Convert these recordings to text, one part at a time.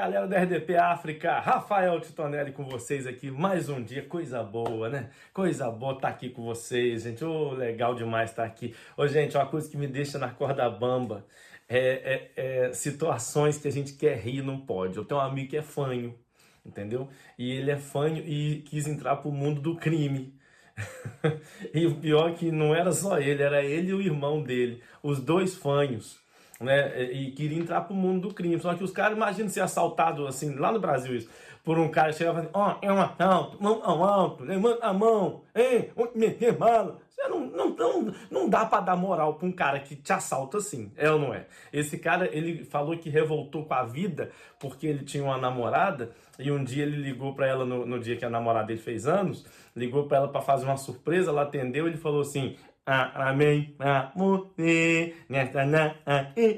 galera da RDP África, Rafael Titonelli com vocês aqui, mais um dia, coisa boa, né? Coisa boa estar tá aqui com vocês, gente, oh, legal demais estar tá aqui. Ô, gente, uma coisa que me deixa na corda bamba é, é, é situações que a gente quer rir não pode. Eu tenho um amigo que é fanho, entendeu? E ele é fanho e quis entrar pro mundo do crime. e o pior é que não era só ele, era ele e o irmão dele, os dois fanhos né? E queria entrar pro mundo do crime. Só que os caras, imagina ser assaltado assim, lá no Brasil, isso, por um cara chegava e ó, é um assalto, mão ao alto, levanta a mão, hein, meter bala. Você não, não, não, não dá para dar moral pra um cara que te assalta assim, é ou não é? Esse cara, ele falou que revoltou com a vida porque ele tinha uma namorada e um dia ele ligou para ela no, no dia que a namorada dele fez anos, ligou para ela para fazer uma surpresa, ela atendeu, ele falou assim: Amém pra você nessa na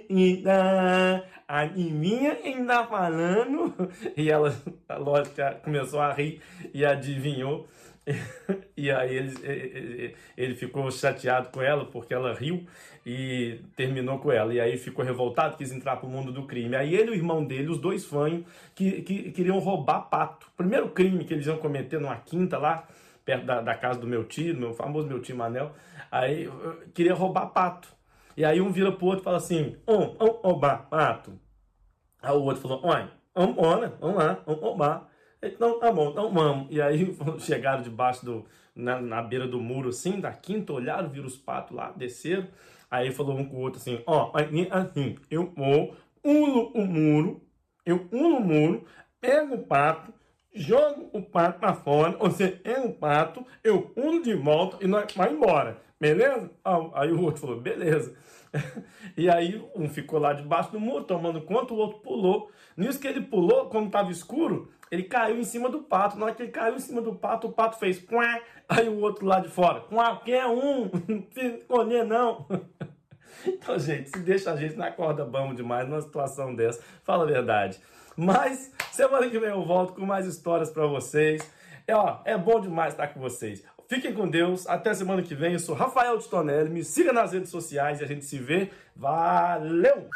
ida. A minha ainda falando. E ela, lógico, começou a rir e adivinhou. E aí ele, ele ficou chateado com ela porque ela riu e terminou com ela. E aí ficou revoltado, quis entrar pro mundo do crime. Aí ele e o irmão dele, os dois fanhos, que, que queriam roubar pato. Primeiro crime que eles iam cometer numa quinta lá perto da, da, casa do meu tio, meu famoso meu tio Manel. Aí queria roubar pato. E aí um vira pro outro e fala assim: um, um roubar pato. Aí o outro falou: olha, vamos embora, vamos lá, vamos roubar. Então tá bom, então vamos. E aí chegaram debaixo do. Na, na beira do muro, assim, da quinta, olharam, viram os patos lá, desceram. Aí falou um com o outro assim: ó, assim, eu vou, uno o muro, eu uno o muro, pego o pato, jogo o pato para fora, você é um pato, eu uno de volta e nós vai embora, beleza? Aí o outro falou, beleza. E aí um ficou lá debaixo do muro tomando conta, o outro pulou. Nisso que ele pulou, como estava escuro, ele caiu em cima do pato. Na hora que ele caiu em cima do pato, o pato fez quá, aí o outro lá de fora, qualquer um, não escolher não. Então, gente, se deixa a gente na corda bamba demais numa situação dessa, fala a verdade. Mas semana que vem eu volto com mais histórias para vocês. É, ó, é bom demais estar com vocês. Fiquem com Deus. Até semana que vem. Eu sou Rafael Titonelli. Me siga nas redes sociais e a gente se vê. Valeu!